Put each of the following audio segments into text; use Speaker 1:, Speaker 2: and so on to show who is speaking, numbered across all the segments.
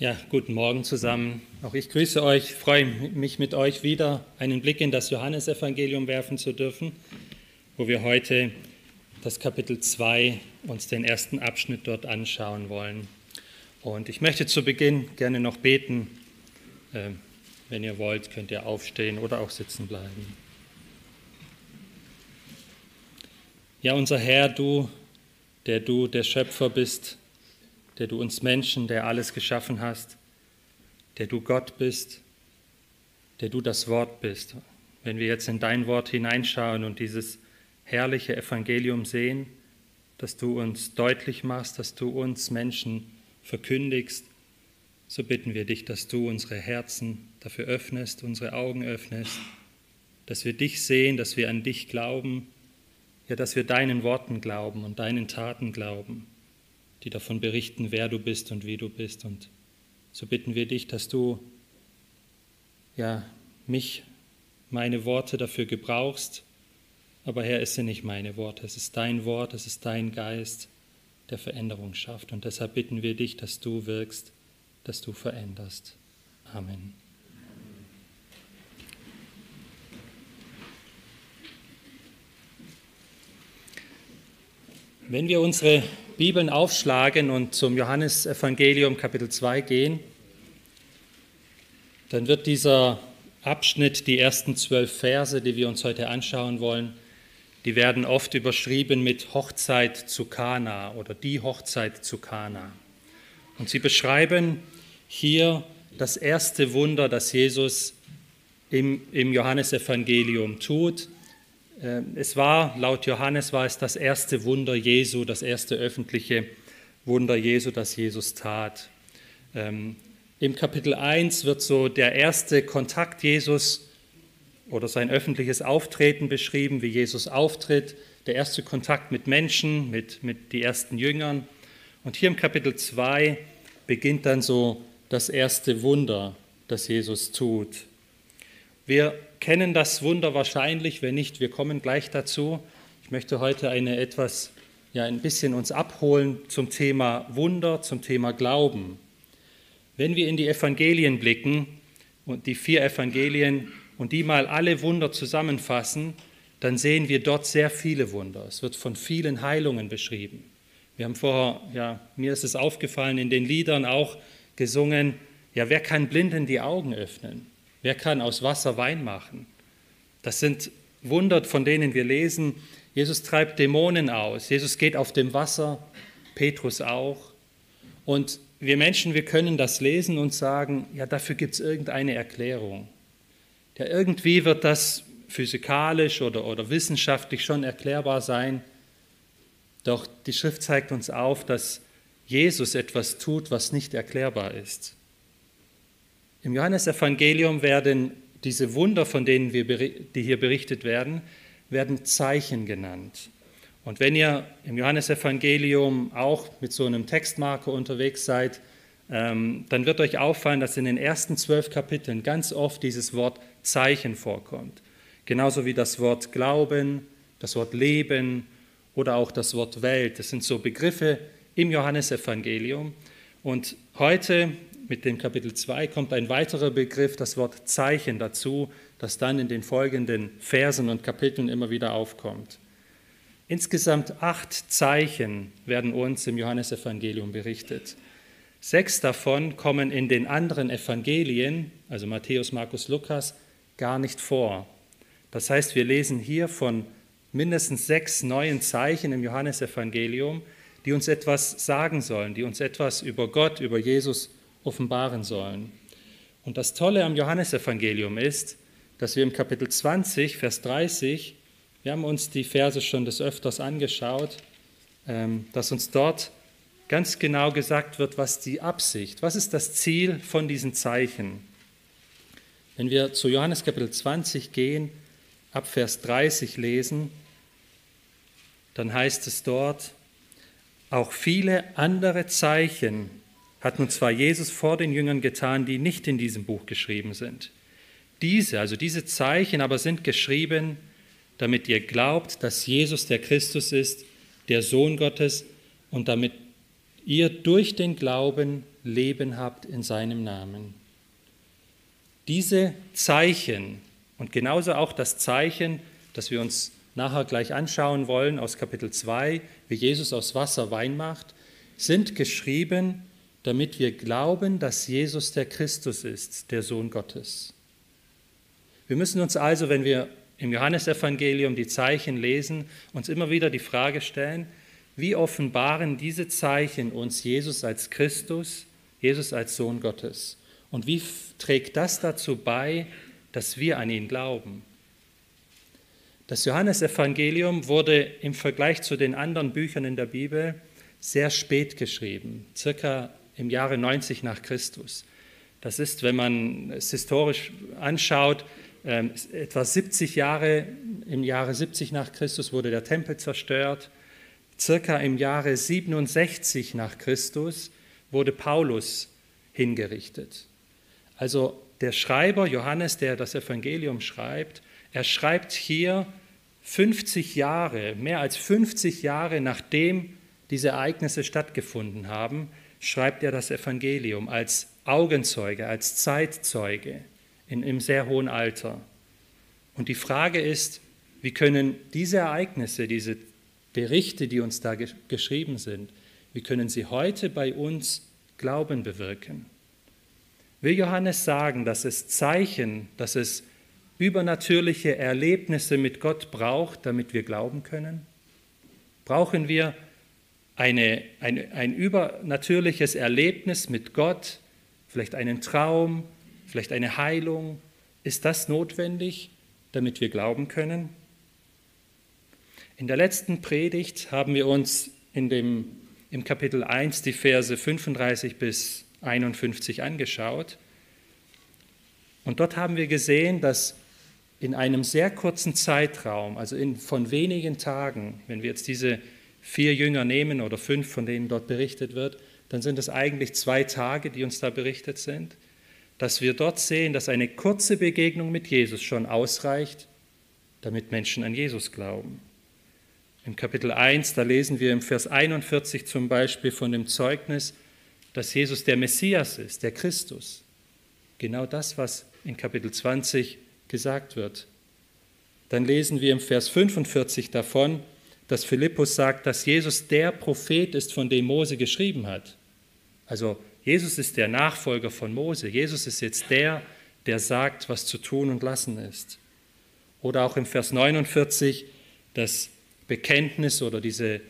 Speaker 1: Ja, guten Morgen zusammen. Auch ich grüße euch, freue mich mit euch wieder einen Blick in das Johannesevangelium werfen zu dürfen, wo wir heute das Kapitel 2 uns den ersten Abschnitt dort anschauen wollen. Und ich möchte zu Beginn gerne noch beten. Ähm, wenn ihr wollt, könnt ihr aufstehen oder auch sitzen bleiben. Ja, unser Herr, du, der du der Schöpfer bist, der du uns Menschen, der alles geschaffen hast, der du Gott bist, der du das Wort bist. Wenn wir jetzt in dein Wort hineinschauen und dieses herrliche Evangelium sehen, dass du uns deutlich machst, dass du uns Menschen verkündigst, so bitten wir dich, dass du unsere Herzen dafür öffnest, unsere Augen öffnest, dass wir dich sehen, dass wir an dich glauben, ja, dass wir deinen Worten glauben und deinen Taten glauben die davon berichten, wer du bist und wie du bist. Und so bitten wir dich, dass du ja mich, meine Worte dafür gebrauchst. Aber Herr, es sind nicht meine Worte, es ist dein Wort, es ist dein Geist, der Veränderung schafft. Und deshalb bitten wir dich, dass du wirkst, dass du veränderst. Amen. Wenn wir unsere Bibeln aufschlagen und zum Johannesevangelium Kapitel 2 gehen, dann wird dieser Abschnitt, die ersten zwölf Verse, die wir uns heute anschauen wollen, die werden oft überschrieben mit Hochzeit zu Kana oder die Hochzeit zu Kana. Und sie beschreiben hier das erste Wunder, das Jesus im, im Johannesevangelium tut. Ähm, es war, laut Johannes war es das erste Wunder Jesu, das erste öffentliche Wunder Jesu, das Jesus tat. Ähm, Im Kapitel 1 wird so der erste Kontakt Jesus oder sein öffentliches Auftreten beschrieben, wie Jesus auftritt, der erste Kontakt mit Menschen, mit, mit den ersten Jüngern. Und hier im Kapitel 2 beginnt dann so das erste Wunder, das Jesus tut. Wir kennen das Wunder wahrscheinlich, wenn nicht, wir kommen gleich dazu. Ich möchte heute eine etwas, ja, ein bisschen uns abholen zum Thema Wunder, zum Thema Glauben. Wenn wir in die Evangelien blicken und die vier Evangelien und die mal alle Wunder zusammenfassen, dann sehen wir dort sehr viele Wunder. Es wird von vielen Heilungen beschrieben. Wir haben vorher, ja, mir ist es aufgefallen, in den Liedern auch gesungen, ja, wer kann Blinden die Augen öffnen? Wer kann aus Wasser Wein machen? Das sind Wunder, von denen wir lesen. Jesus treibt Dämonen aus. Jesus geht auf dem Wasser. Petrus auch. Und wir Menschen, wir können das lesen und sagen, ja, dafür gibt es irgendeine Erklärung. Ja, irgendwie wird das physikalisch oder, oder wissenschaftlich schon erklärbar sein. Doch die Schrift zeigt uns auf, dass Jesus etwas tut, was nicht erklärbar ist. Im Johannesevangelium werden diese Wunder, von denen wir, die hier berichtet werden, werden Zeichen genannt. Und wenn ihr im Johannesevangelium auch mit so einem Textmarker unterwegs seid, ähm, dann wird euch auffallen, dass in den ersten zwölf Kapiteln ganz oft dieses Wort Zeichen vorkommt. Genauso wie das Wort Glauben, das Wort Leben oder auch das Wort Welt. Das sind so Begriffe im Johannesevangelium. Und heute mit dem Kapitel 2 kommt ein weiterer Begriff, das Wort Zeichen dazu, das dann in den folgenden Versen und Kapiteln immer wieder aufkommt. Insgesamt acht Zeichen werden uns im Johannesevangelium berichtet. Sechs davon kommen in den anderen Evangelien, also Matthäus, Markus, Lukas, gar nicht vor. Das heißt, wir lesen hier von mindestens sechs neuen Zeichen im Johannesevangelium, die uns etwas sagen sollen, die uns etwas über Gott, über Jesus offenbaren sollen. Und das Tolle am Johannesevangelium ist, dass wir im Kapitel 20, Vers 30, wir haben uns die Verse schon des Öfters angeschaut, ähm, dass uns dort ganz genau gesagt wird, was die Absicht, was ist das Ziel von diesen Zeichen. Wenn wir zu Johannes Kapitel 20 gehen, ab Vers 30 lesen, dann heißt es dort, auch viele andere Zeichen hat nun zwar Jesus vor den Jüngern getan, die nicht in diesem Buch geschrieben sind. Diese, also diese Zeichen aber sind geschrieben, damit ihr glaubt, dass Jesus der Christus ist, der Sohn Gottes, und damit ihr durch den Glauben Leben habt in seinem Namen. Diese Zeichen und genauso auch das Zeichen, das wir uns nachher gleich anschauen wollen aus Kapitel 2, wie Jesus aus Wasser Wein macht, sind geschrieben, damit wir glauben, dass Jesus der Christus ist, der Sohn Gottes. Wir müssen uns also, wenn wir im Johannesevangelium die Zeichen lesen, uns immer wieder die Frage stellen, wie offenbaren diese Zeichen uns Jesus als Christus, Jesus als Sohn Gottes? Und wie trägt das dazu bei, dass wir an ihn glauben? Das Johannesevangelium wurde im Vergleich zu den anderen Büchern in der Bibel sehr spät geschrieben, circa im Jahre 90 nach Christus. Das ist, wenn man es historisch anschaut, ähm, etwa 70 Jahre, im Jahre 70 nach Christus wurde der Tempel zerstört. Circa im Jahre 67 nach Christus wurde Paulus hingerichtet. Also der Schreiber Johannes, der das Evangelium schreibt, er schreibt hier 50 Jahre, mehr als 50 Jahre nachdem diese Ereignisse stattgefunden haben, schreibt er das Evangelium als Augenzeuge, als Zeitzeuge in, im sehr hohen Alter. Und die Frage ist, wie können diese Ereignisse, diese Berichte, die uns da geschrieben sind, wie können sie heute bei uns Glauben bewirken? Will Johannes sagen, dass es Zeichen, dass es übernatürliche Erlebnisse mit Gott braucht, damit wir glauben können? Brauchen wir eine, eine, ein übernatürliches Erlebnis mit Gott, vielleicht einen Traum, vielleicht eine Heilung? Ist das notwendig, damit wir glauben können? In der letzten Predigt haben wir uns in dem, im Kapitel 1 die Verse 35 bis 51 angeschaut. Und dort haben wir gesehen, dass in einem sehr kurzen Zeitraum, also in, von wenigen Tagen, wenn wir jetzt diese vier Jünger nehmen oder fünf, von denen dort berichtet wird, dann sind es eigentlich zwei Tage, die uns da berichtet sind, dass wir dort sehen, dass eine kurze Begegnung mit Jesus schon ausreicht, damit Menschen an Jesus glauben. Im Kapitel 1, da lesen wir im Vers 41 zum Beispiel von dem Zeugnis, dass Jesus der Messias ist, der Christus. Genau das, was in Kapitel 20 gesagt wird. Dann lesen wir im Vers 45 davon, dass Philippus sagt, dass Jesus der Prophet ist, von dem Mose geschrieben hat. Also Jesus ist der Nachfolger von Mose. Jesus ist jetzt der, der sagt, was zu tun und lassen ist. Oder auch im Vers 49 das Bekenntnis oder diese,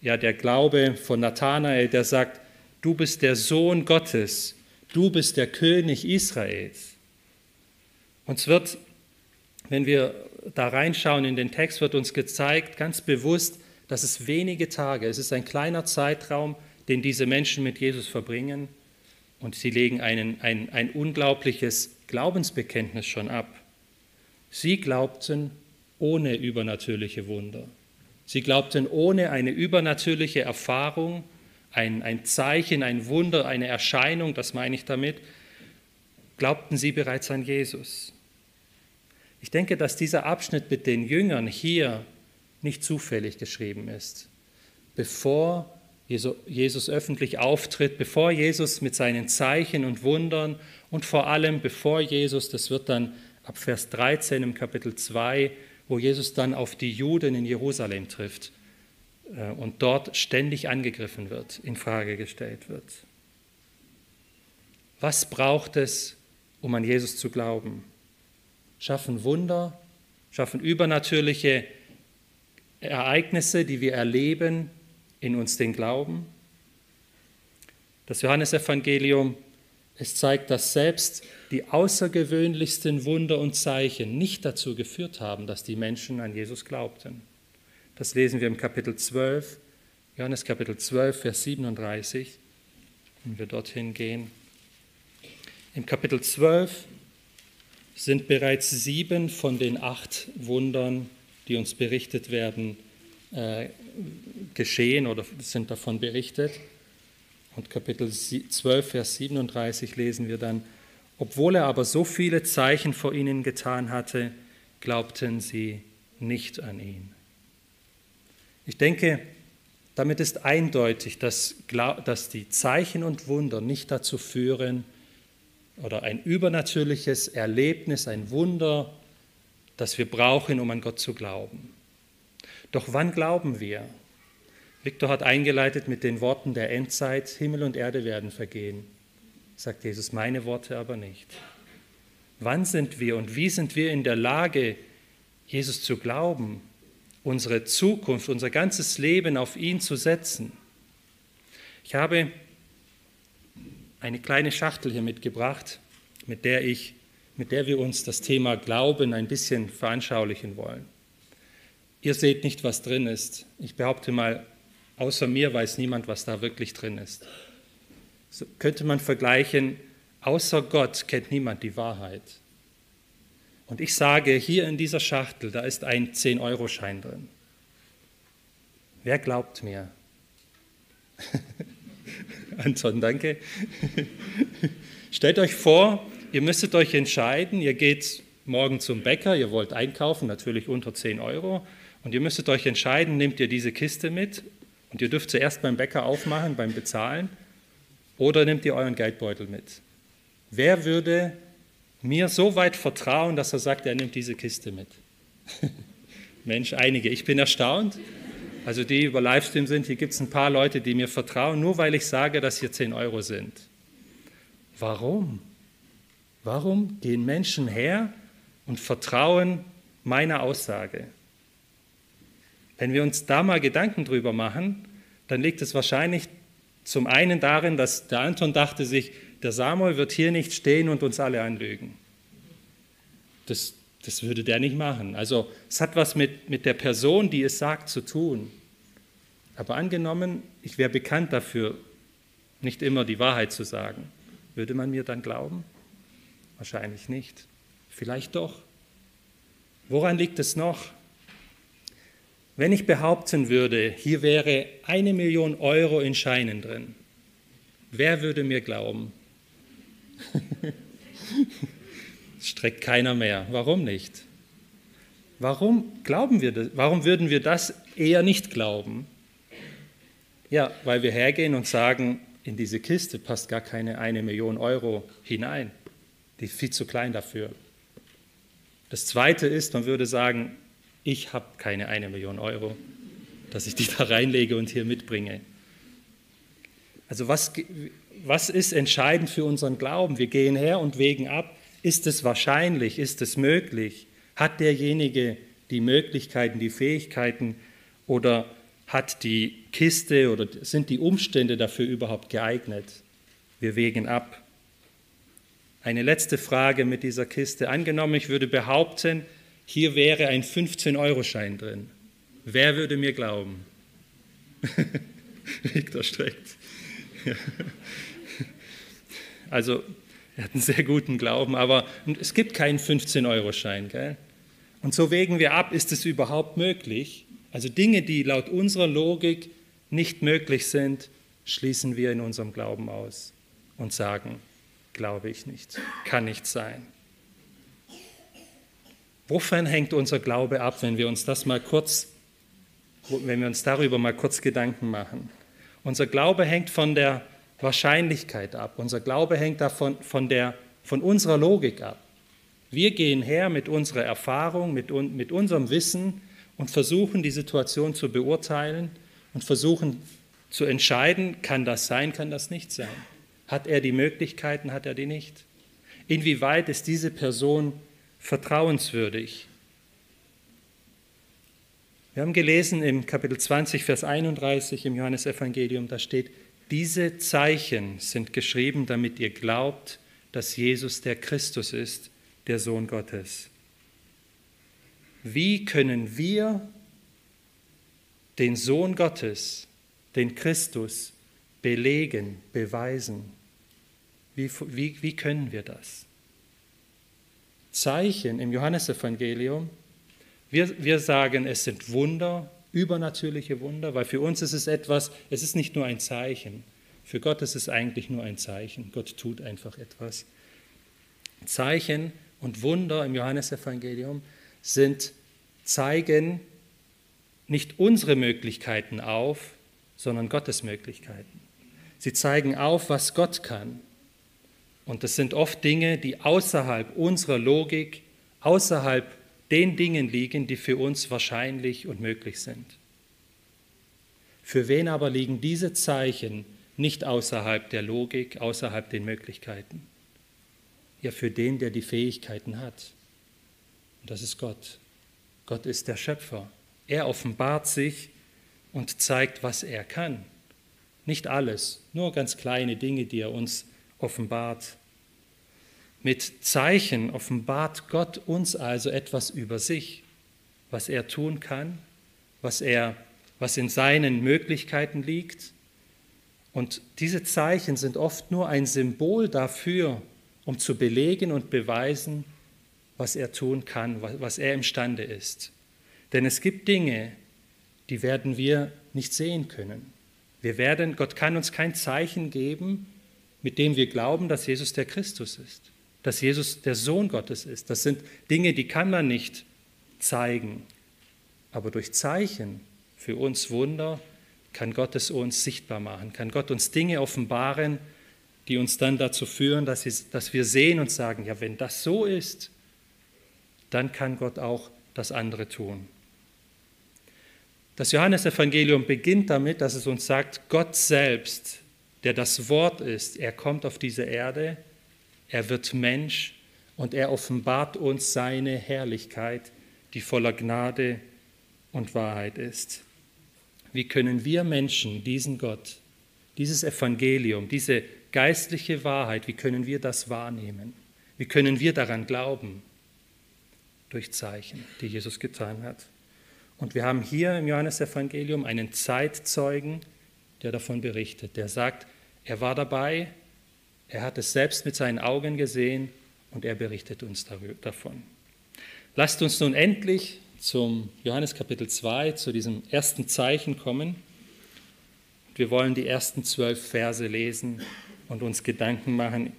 Speaker 1: ja, der Glaube von Nathanael, der sagt, du bist der Sohn Gottes, du bist der König Israels. Uns wird, wenn wir da reinschauen in den Text, wird uns gezeigt, ganz bewusst, dass es wenige Tage, es ist ein kleiner Zeitraum, den diese Menschen mit Jesus verbringen und sie legen einen, ein, ein unglaubliches Glaubensbekenntnis schon ab. Sie glaubten ohne übernatürliche Wunder. Sie glaubten ohne eine übernatürliche Erfahrung, ein, ein Zeichen, ein Wunder, eine Erscheinung, das meine ich damit, glaubten sie bereits an Jesus. Ich denke, dass dieser Abschnitt mit den Jüngern hier nicht zufällig geschrieben ist. Bevor Jesus öffentlich auftritt, bevor Jesus mit seinen Zeichen und Wundern und vor allem bevor Jesus, das wird dann ab Vers 13 im Kapitel 2, wo Jesus dann auf die Juden in Jerusalem trifft äh, und dort ständig angegriffen wird, in Frage gestellt wird. Was braucht es, um an Jesus zu glauben? Schaffen Wunder, schaffen übernatürliche Ereignisse, die wir erleben, in uns den Glauben. Das Johannesevangelium, es zeigt, dass selbst die außergewöhnlichsten Wunder und Zeichen nicht dazu geführt haben, dass die Menschen an Jesus glaubten. Das lesen wir im Kapitel 12, Johannes Kapitel 12, Vers 37, wenn wir dorthin gehen. Im Kapitel 12 sind bereits sieben von den acht Wundern, die uns berichtet werden, äh, geschehen oder sind davon berichtet. Und Kapitel 12, Vers 37 lesen wir dann, obwohl er aber so viele Zeichen vor ihnen getan hatte, glaubten sie nicht an ihn. Ich denke, Damit ist eindeutig, dass, dass die Zeichen und Wunder nicht dazu führen, oder ein übernatürliches Erlebnis, ein Wunder, das wir brauchen, um an Gott zu glauben. Doch wann glauben wir? Viktor hat eingeleitet mit den Worten der Endzeit, Himmel und Erde werden vergehen. Sagt Jesus, meine Worte aber nicht. Wann sind wir und wie sind wir in der Lage, Jesus zu glauben, unsere Zukunft, unser ganzes Leben auf ihn zu setzen? Ich habe eine kleine Schachtel hier mitgebracht, mit der, ich, mit der wir uns das Thema Glauben ein bisschen veranschaulichen wollen. Ihr seht nicht, was drin ist. Ich behaupte mal, außer mir weiß niemand, was da wirklich drin ist. So könnte man vergleichen, außer Gott kennt niemand die Wahrheit. Und ich sage, hier in dieser Schachtel, da ist ein 10-Euro-Schein drin. Wer glaubt mir? Anton, danke. Stellt euch vor, ihr müsstet euch entscheiden, ihr geht morgen zum Bäcker, ihr wollt einkaufen, natürlich unter 10 Euro, und ihr müsstet euch entscheiden, nehmt ihr diese Kiste mit und ihr dürft zuerst beim Bäcker aufmachen, beim Bezahlen, oder nehmt ihr euren Geldbeutel mit. Wer würde mir so weit vertrauen, dass er sagt, er nimmt diese Kiste mit? Mensch, einige. Ich bin erstaunt also die über Livestream sind, hier gibt es ein paar Leute, die mir vertrauen, nur weil ich sage, dass hier 10 Euro sind. Warum? Warum gehen Menschen her und vertrauen meiner Aussage? Wenn wir uns da mal Gedanken drüber machen, dann liegt es wahrscheinlich zum einen darin, dass der Anton dachte sich, der Samuel wird hier nicht stehen und uns alle anlügen. Das, das würde der nicht machen. Also es hat was mit, mit der Person, die es sagt, zu tun. Aber angenommen, ich wäre bekannt dafür, nicht immer die Wahrheit zu sagen, würde man mir dann glauben? Wahrscheinlich nicht. Vielleicht doch. Woran liegt es noch? Wenn ich behaupten würde, hier wäre eine Million Euro in Scheinen drin, wer würde mir glauben? streckt keiner mehr. Warum nicht? Warum glauben wir das? Warum würden wir das eher nicht glauben? Ja, weil wir hergehen und sagen, in diese Kiste passt gar keine eine Million Euro hinein. Die ist viel zu klein dafür. Das Zweite ist, man würde sagen, ich habe keine eine Million Euro, dass ich die da reinlege und hier mitbringe. Also was, was ist entscheidend für unseren Glauben? Wir gehen her und wägen ab, ist es wahrscheinlich? Ist es möglich? Hat derjenige die Möglichkeiten, die Fähigkeiten oder hat die Kiste oder sind die Umstände dafür überhaupt geeignet? Wir wägen ab. Eine letzte Frage mit dieser Kiste. Angenommen, ich würde behaupten, hier wäre ein 15-Euro-Schein drin. Wer würde mir glauben? Victor streckt. Also er hat einen sehr guten Glauben, aber es gibt keinen 15-Euro-Schein. Und so wägen wir ab, ist es überhaupt möglich? Also Dinge, die laut unserer Logik nicht möglich sind, schließen wir in unserem Glauben aus und sagen, glaube ich nicht, kann nicht sein. Wovon hängt unser Glaube ab, wenn wir uns das mal kurz, wenn wir uns darüber mal kurz Gedanken machen? Unser Glaube hängt von der Wahrscheinlichkeit ab. Unser Glaube hängt davon von, der, von unserer Logik ab. Wir gehen her mit unserer Erfahrung, mit, mit unserem Wissen und versuchen die Situation zu beurteilen und versuchen zu entscheiden, kann das sein, kann das nicht sein. Hat er die Möglichkeiten, hat er die nicht? Inwieweit ist diese Person vertrauenswürdig? Wir haben gelesen im Kapitel 20, Vers 31 im Johannesevangelium, da steht, diese Zeichen sind geschrieben, damit ihr glaubt, dass Jesus der Christus ist, der Sohn Gottes. Wie können wir den Sohn Gottes, den Christus, belegen, beweisen? Wie, wie, wie können wir das? Zeichen im Johannesevangelium, wir, wir sagen, es sind Wunder, übernatürliche Wunder, weil für uns ist es etwas, es ist nicht nur ein Zeichen. Für Gott ist es eigentlich nur ein Zeichen. Gott tut einfach etwas. Zeichen und Wunder im Johannesevangelium sind, zeigen nicht unsere Möglichkeiten auf, sondern Gottes Möglichkeiten. Sie zeigen auf, was Gott kann. Und das sind oft Dinge, die außerhalb unserer Logik, außerhalb den Dingen liegen, die für uns wahrscheinlich und möglich sind. Für wen aber liegen diese Zeichen nicht außerhalb der Logik, außerhalb den Möglichkeiten? Ja, für den, der die Fähigkeiten hat. Und das ist Gott. Gott ist der Schöpfer. Er offenbart sich und zeigt, was er kann. Nicht alles, nur ganz kleine Dinge, die er uns offenbart. Mit Zeichen offenbart Gott uns also etwas über sich, was er tun kann, was er was in seinen Möglichkeiten liegt. Und diese Zeichen sind oft nur ein Symbol dafür, um zu belegen und beweisen, was er tun kann, was er imstande ist. Denn es gibt Dinge, die werden wir nicht sehen können. Wir werden, Gott kann uns kein Zeichen geben, mit dem wir glauben, dass Jesus der Christus ist, dass Jesus der Sohn Gottes ist. Das sind Dinge, die kann man nicht zeigen. Aber durch Zeichen, für uns Wunder, kann Gott es uns sichtbar machen, kann Gott uns Dinge offenbaren, die uns dann dazu führen, dass, wir sehen und sagen, ja, wenn das so ist, dann kann Gott auch das andere tun. Das Johannesevangelium beginnt damit, dass es uns sagt, Gott selbst, der das Wort ist, er kommt auf diese Erde, er wird Mensch und er offenbart uns seine Herrlichkeit, die voller Gnade und Wahrheit ist. Wie können wir Menschen diesen Gott, dieses Evangelium, diese geistliche Wahrheit, wie können wir das wahrnehmen? Wie können wir daran glauben? Durch Zeichen, die Jesus getan hat. Und wir haben hier im Johannesevangelium einen Zeitzeugen, der davon berichtet, der sagt, er war dabei, er hat es selbst mit seinen Augen gesehen und er berichtet uns davon. Lasst uns nun endlich zum Johannes Kapitel 2, zu diesem ersten Zeichen kommen. Wir wollen die ersten zwölf Verse lesen und uns Gedanken machen,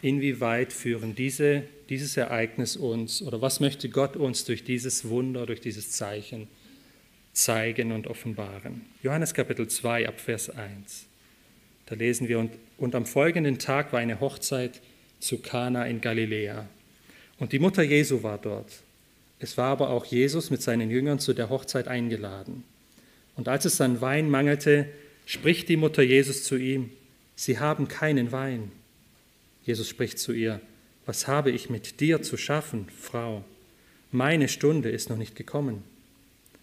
Speaker 1: inwieweit führen diese, dieses Ereignis uns oder was möchte Gott uns durch dieses Wunder, durch dieses Zeichen zeigen und offenbaren. Johannes Kapitel 2 ab Vers 1. Da lesen wir, und, und am folgenden Tag war eine Hochzeit zu Kana in Galiläa. Und die Mutter Jesu war dort. Es war aber auch Jesus mit seinen Jüngern zu der Hochzeit eingeladen. Und als es an Wein mangelte, spricht die Mutter Jesus zu ihm, Sie haben keinen Wein. Jesus spricht zu ihr, Was habe ich mit dir zu schaffen, Frau? Meine Stunde ist noch nicht gekommen.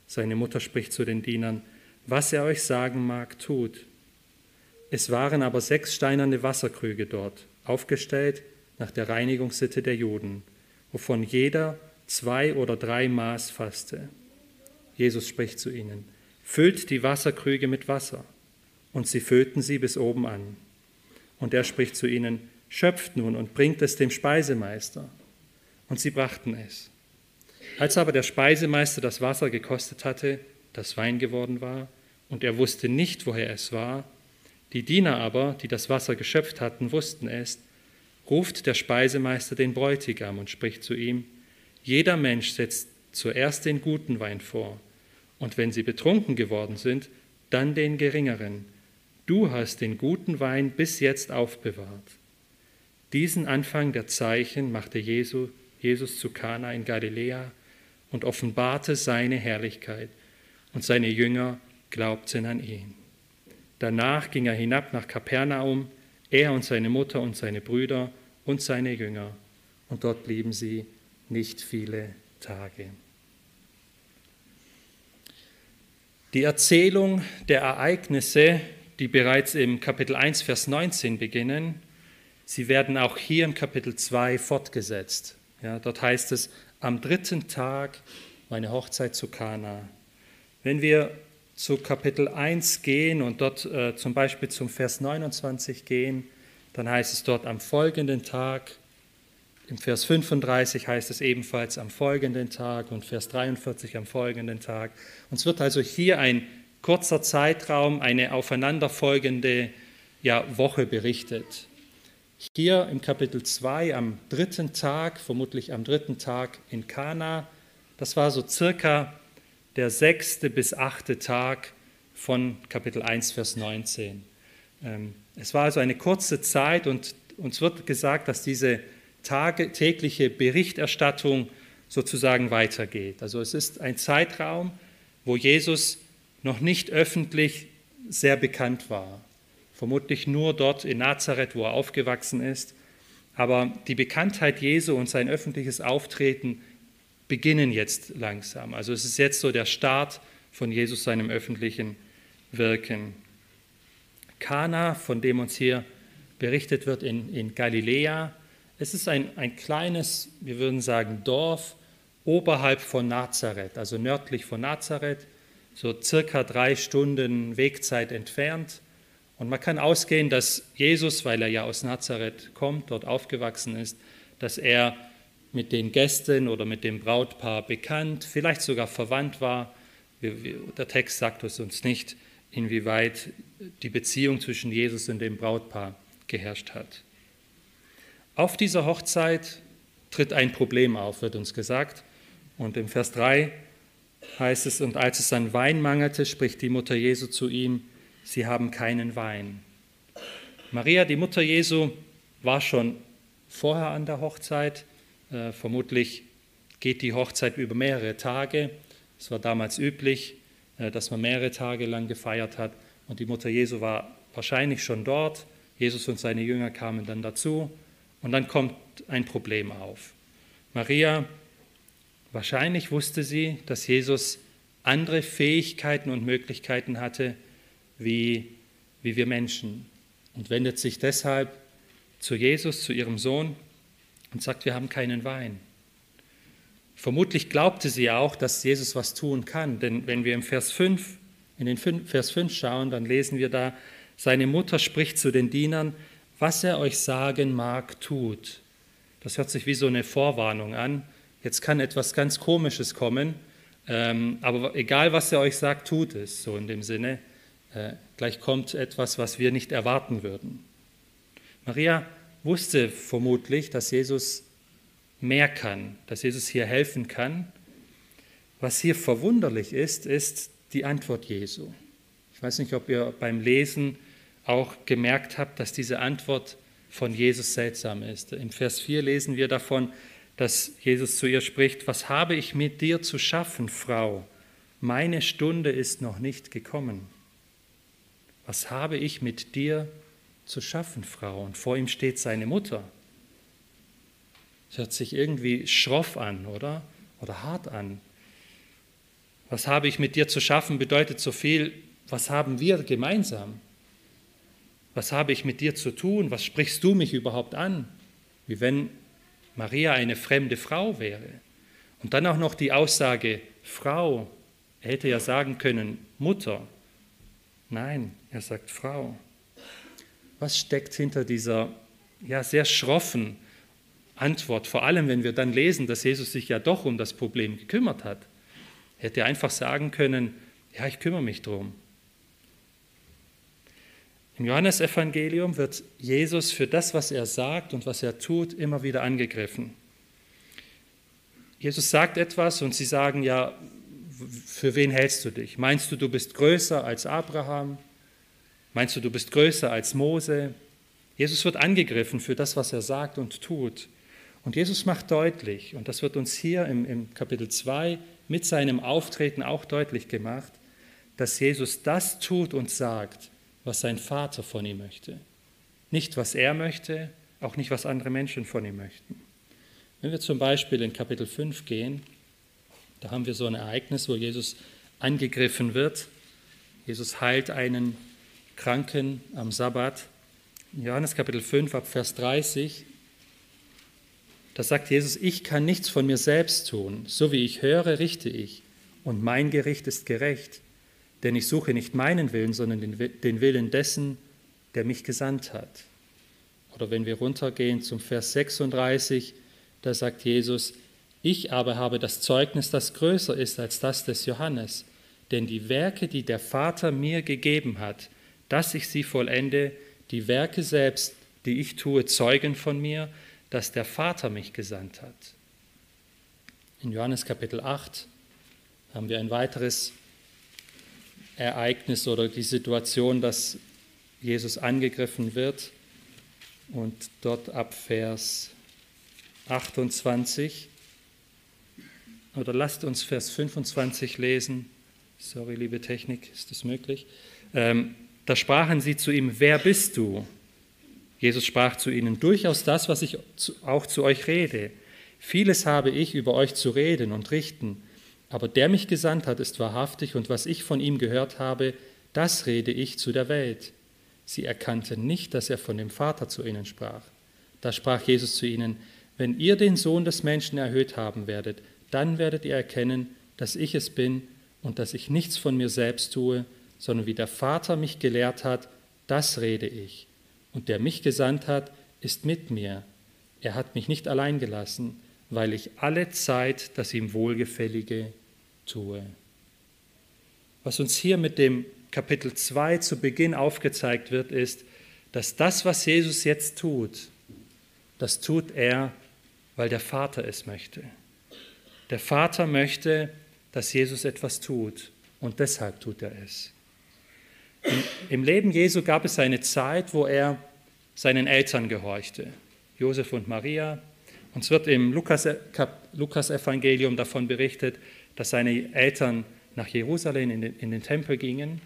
Speaker 1: Seine Mutter spricht zu den Dienern, was er euch sagen mag, tut. Es waren aber sechs steinerne Wasserkrüge dort, aufgestellt nach der Reinigungssitte der Juden, wovon jeder zwei oder drei Maß fasste. Jesus spricht zu ihnen, füllt die Wasserkrüge mit Wasser. Und sie füllten sie bis oben an. Und er spricht zu ihnen, schöpft nun und bringt es dem Speisemeister. Und sie brachten es. Als aber der Speisemeister das Wasser gekostet hatte, das Wein geworden war, und er wusste nicht, woher es war, die Diener aber, die das Wasser geschöpft hatten, wussten es, ruft der Speisemeister den Bräutigam und spricht zu ihm, jeder Mensch setzt zuerst den guten Wein vor, und wenn sie betrunken geworden sind, dann den geringeren. Du hast den guten Wein bis jetzt aufbewahrt. Diesen Anfang der Zeichen machte Jesus zu Kana in Galiläa und offenbarte seine Herrlichkeit, und seine Jünger glaubten an ihn. Danach ging er hinab nach Kapernaum, er und seine Mutter und seine Brüder und seine Jünger, und dort blieben sie nicht viele Tage. Die Erzählung der Ereignisse, die bereits im Kapitel 1, Vers 19 beginnen, sie werden auch hier im Kapitel 2 fortgesetzt. Ja, dort heißt es, am dritten Tag meine Hochzeit zu Kana. Wenn wir zu Kapitel 1 gehen und dort äh, zum Beispiel zum Vers 29 gehen, dann heißt es dort am folgenden Tag, im Vers 35 heißt es ebenfalls am folgenden Tag und Vers 43 am folgenden Tag. Und es wird also hier ein kurzer Zeitraum, eine aufeinanderfolgende ja, Woche berichtet. Hier im Kapitel 2 am dritten Tag, vermutlich am dritten Tag in Kana, das war so circa der sechste bis achte Tag von Kapitel 1, Vers 19. Ähm, es war also eine kurze Zeit und uns wird gesagt, dass diese Tage, tägliche Berichterstattung sozusagen weitergeht. Also es ist ein Zeitraum, wo Jesus noch nicht öffentlich sehr bekannt war. Vermutlich nur dort in Nazareth, wo er aufgewachsen ist. Aber die Bekanntheit Jesu und sein öffentliches Auftreten beginnen jetzt langsam. Also es ist jetzt so der Start von Jesus seinem öffentlichen Wirken. Kana, von dem uns hier berichtet wird in, in Galiläa, es ist ein, ein kleines, wir würden sagen, Dorf oberhalb von Nazareth, also nördlich von Nazareth, so circa drei Stunden Wegzeit entfernt. Und man kann ausgehen, dass Jesus, weil er ja aus Nazareth kommt, dort aufgewachsen ist, dass er mit den Gästen oder mit dem Brautpaar bekannt, vielleicht sogar verwandt war. Der Text sagt es uns nicht, inwieweit die Beziehung zwischen Jesus und dem Brautpaar geherrscht hat. Auf dieser Hochzeit tritt ein Problem auf, wird uns gesagt. Und im Vers 3 heißt es, und als es an Wein mangelte, spricht die Mutter Jesu zu ihm, sie haben keinen Wein. Maria, die Mutter Jesu, war schon vorher an der Hochzeit. Äh, vermutlich geht die Hochzeit über mehrere Tage. Es war damals üblich, äh, dass man mehrere Tage lang gefeiert hat. Und die Mutter Jesu war wahrscheinlich schon dort. Jesus und seine Jünger kamen dann dazu. Und dann kommt ein Problem auf. Maria, wahrscheinlich wusste sie, dass Jesus andere Fähigkeiten und Möglichkeiten hatte, wie, wie wir Menschen. Und wendet sich deshalb zu Jesus, zu ihrem Sohn und sagt, wir haben keinen Wein. Vermutlich glaubte sie auch, dass Jesus was tun kann, denn wenn wir im Vers 5, in den Vers 5 schauen, dann lesen wir da, seine Mutter spricht zu den Dienern, was er euch sagen mag, tut. Das hört sich wie so eine Vorwarnung an. Jetzt kann etwas ganz Komisches kommen, ähm, aber egal was er euch sagt, tut es, so in dem Sinne. Äh, gleich kommt etwas, was wir nicht erwarten würden. Maria wusste vermutlich, dass Jesus mehr kann, dass Jesus hier helfen kann. Was hier verwunderlich ist, ist die Antwort Jesu. Ich weiß nicht, ob ihr beim Lesen auch gemerkt habt, dass diese Antwort von Jesus seltsam ist. In Vers 4 lesen wir davon, dass Jesus zu ihr spricht, was habe ich mit dir zu schaffen, Frau? Meine Stunde ist noch nicht gekommen. Was habe ich mit dir zu schaffen, Frau? Und vor ihm steht seine Mutter. Das hört sich irgendwie schroff an, oder? Oder hart an. Was habe ich mit dir zu schaffen bedeutet so viel, was haben wir gemeinsam? Was habe ich mit dir zu tun? Was sprichst du mich überhaupt an? Wie wenn Maria eine fremde Frau wäre. Und dann auch noch die Aussage, Frau. Er hätte ja sagen können, Mutter. Nein, er sagt Frau. Was steckt hinter dieser ja, sehr schroffen Antwort? Vor allem, wenn wir dann lesen, dass Jesus sich ja doch um das Problem gekümmert hat. Er hätte einfach sagen können, ja, ich kümmere mich drum. Im Johannesevangelium wird Jesus für das, was er sagt und was er tut, immer wieder angegriffen. Jesus sagt etwas und sie sagen, ja, für wen hältst du dich? Meinst du, du bist größer als Abraham? Meinst du, du bist größer als Mose? Jesus wird angegriffen für das, was er sagt und tut. Und Jesus macht deutlich, und das wird uns hier im, im Kapitel 2 mit seinem Auftreten auch deutlich gemacht, dass Jesus das tut und sagt, was sein Vater von ihm möchte. Nicht, was er möchte, auch nicht, was andere Menschen von ihm möchten. Wenn wir zum Beispiel in Kapitel 5 gehen, da haben wir so ein Ereignis, wo Jesus angegriffen wird. Jesus heilt einen Kranken am Sabbat. In Johannes Kapitel 5 ab Vers 30, da sagt Jesus, ich kann nichts von mir selbst tun, so wie ich höre, richte ich, und mein Gericht ist gerecht denn ich suche nicht meinen Willen, sondern den, Willen dessen, der mich gesandt hat. Oder wenn wir runtergehen zum Vers 36, da sagt Jesus, ich aber habe das Zeugnis, das größer ist als das des Johannes, denn die Werke, die der Vater mir gegeben hat, dass ich sie vollende, die Werke selbst, die ich tue, zeugen von mir, dass der Vater mich gesandt hat. In Johannes Kapitel 8 haben wir ein weiteres Ereignis oder die Situation, dass Jesus angegriffen wird. Und dort ab Vers 28, oder lasst uns Vers 25 lesen. Sorry, liebe Technik, ist das möglich? Ähm, da sprachen sie zu ihm, wer bist du? Jesus sprach zu ihnen, durchaus das, was ich auch zu euch rede. Vieles habe ich über euch zu reden und richten, aber der mich gesandt hat, ist wahrhaftig, und was ich von ihm gehört habe, das rede ich zu der Welt. Sie erkannten nicht, dass er von dem Vater zu ihnen sprach. Da sprach Jesus zu ihnen, wenn ihr den Sohn des Menschen erhöht haben werdet, dann werdet ihr erkennen, dass ich es bin und dass ich nichts von mir selbst tue, sondern wie der Vater mich gelehrt hat, das rede ich. Und der mich gesandt hat, ist mit mir. Er hat mich nicht allein gelassen, weil ich alle Zeit das ihm Wohlgefällige tue. Was uns hier mit dem Kapitel 2 zu Beginn aufgezeigt wird, ist, dass das, was Jesus jetzt tut, das tut er, weil der Vater es möchte. Der Vater möchte, dass Jesus etwas tut und deshalb tut er es. Im, Leben Jesu gab es eine Zeit, wo er seinen Eltern gehorchte, Josef und Maria, uns wird im Lukas-Evangelium davon berichtet, dass seine Eltern nach Jerusalem in den, in den Tempel gingen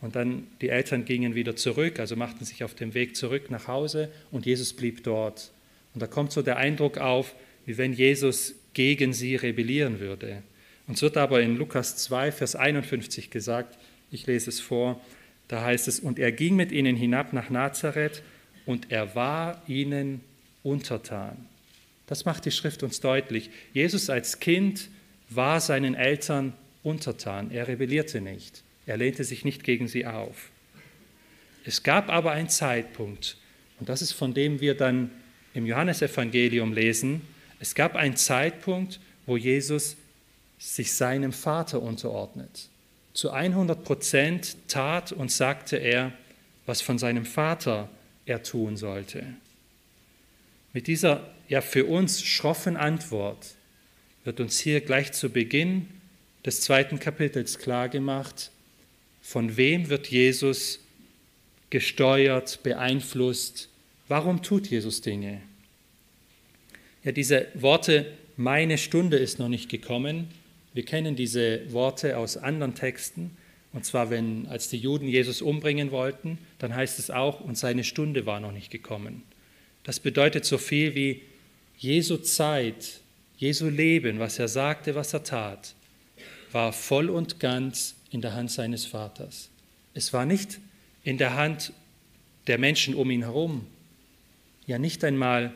Speaker 1: und dann die Eltern gingen wieder zurück, also machten sich auf dem Weg zurück nach Hause und Jesus blieb dort. Und da kommt so der Eindruck auf, wie wenn Jesus gegen sie rebellieren würde. Uns wird aber in Lukas 2, Vers 51 gesagt, ich lese es vor, da heißt es, und er ging mit ihnen hinab nach Nazareth und er war ihnen untertan. Das macht die Schrift uns deutlich. Jesus als Kind war seinen Eltern untertan. Er rebellierte nicht. Er lehnte sich nicht gegen sie auf. Es gab aber einen Zeitpunkt, und das ist von dem wir dann im Johannesevangelium lesen, es gab einen Zeitpunkt, wo Jesus sich seinem Vater unterordnet. Zu 100 Prozent tat und sagte er, was von seinem Vater er tun sollte. Mit dieser ja für uns schroffen Antwort wird uns hier gleich zu Beginn des zweiten Kapitels klargemacht, von wem wird Jesus gesteuert, beeinflusst, warum tut Jesus Dinge. Ja, diese Worte, meine Stunde ist noch nicht gekommen, wir kennen diese Worte aus anderen Texten, und zwar, wenn als die Juden Jesus umbringen wollten, dann heißt es auch, und seine Stunde war noch nicht gekommen. Das bedeutet so viel wie Jesu Zeit, Jesu Leben, was er sagte, was er tat, war voll und ganz in der Hand seines Vaters. Es war nicht in der Hand der Menschen um ihn herum, ja nicht einmal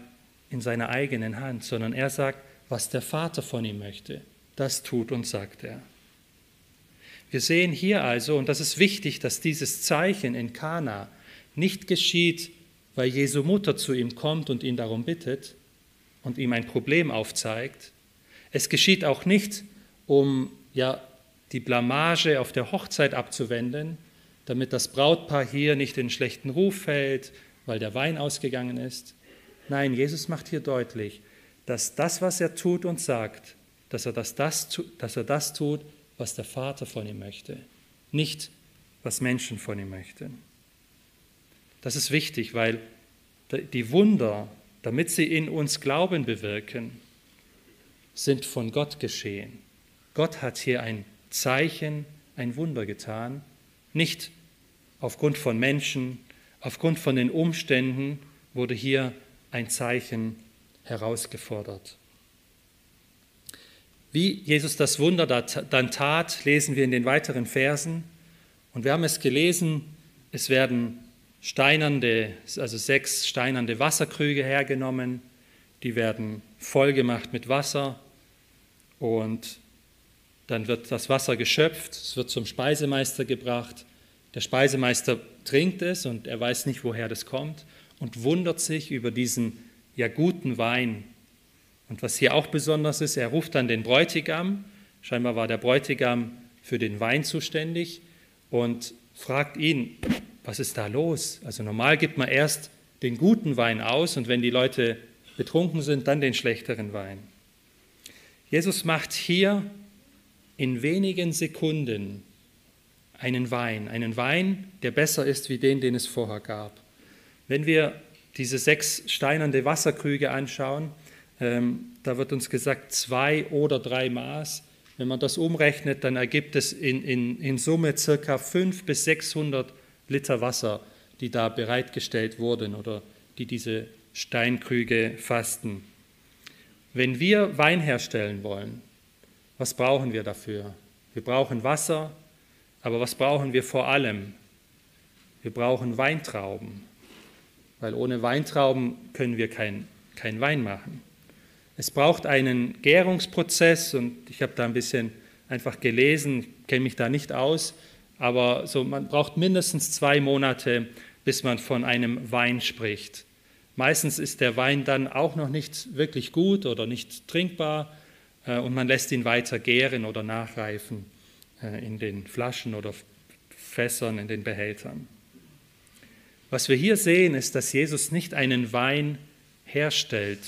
Speaker 1: in seiner eigenen Hand, sondern er sagt, was der Vater von ihm möchte, das tut und sagt er. Wir sehen hier also, und das ist wichtig, dass dieses Zeichen in Kana nicht geschieht, weil Jesu Mutter zu ihm kommt und ihn darum bittet und ihm ein Problem aufzeigt. Es geschieht auch nicht, um ja, die Blamage auf der Hochzeit abzuwenden, damit das Brautpaar hier nicht in schlechten Ruf fällt, weil der Wein ausgegangen ist. Nein, Jesus macht hier deutlich, dass das, was er tut und sagt, dass er das, das, dass er das tut, was der Vater von ihm möchte, nicht was Menschen von ihm möchten. Das ist wichtig, weil die Wunder, damit sie in uns Glauben bewirken, sind von Gott geschehen. Gott hat hier ein Zeichen, ein Wunder getan, nicht aufgrund von Menschen, aufgrund von den Umständen wurde hier ein Zeichen herausgefordert. Wie Jesus das Wunder dann tat, lesen wir in den weiteren Versen. Und wir haben es gelesen, es werden steinernde, also sechs steinernde Wasserkrüge hergenommen, die werden vollgemacht mit Wasser und dann wird das Wasser geschöpft, es wird zum Speisemeister gebracht. Der Speisemeister trinkt es und er weiß nicht, woher das kommt und wundert sich über diesen ja guten Wein. Und was hier auch besonders ist, er ruft dann den Bräutigam, scheinbar war der Bräutigam für den Wein zuständig und fragt ihn, was ist da los? Also normal gibt man erst den guten Wein aus und wenn die Leute betrunken sind, dann den schlechteren Wein. Jesus macht hier in wenigen Sekunden einen Wein, einen Wein, der besser ist wie den, den es vorher gab. Wenn wir diese sechs steinernde Wasserkrüge anschauen, ähm, da wird uns gesagt zwei oder drei Maß. Wenn man das umrechnet, dann ergibt es in, in, in Summe circa 500 bis 600 Liter Wasser, die da bereitgestellt wurden oder die diese Steinkrüge fassten. Wenn wir Wein herstellen wollen, was brauchen wir dafür? Wir brauchen Wasser, aber was brauchen wir vor allem? Wir brauchen Weintrauben, weil ohne Weintrauben können wir kein, kein Wein machen. Es braucht einen Gärungsprozess und ich habe da ein bisschen einfach gelesen, kenne mich da nicht aus, aber so, man braucht mindestens zwei Monate, bis man von einem Wein spricht. Meistens ist der Wein dann auch noch nicht wirklich gut oder nicht trinkbar äh, und man lässt ihn weiter gären oder nachreifen äh, in den Flaschen oder Fässern, in den Behältern. Was wir hier sehen, ist, dass Jesus nicht einen Wein herstellt.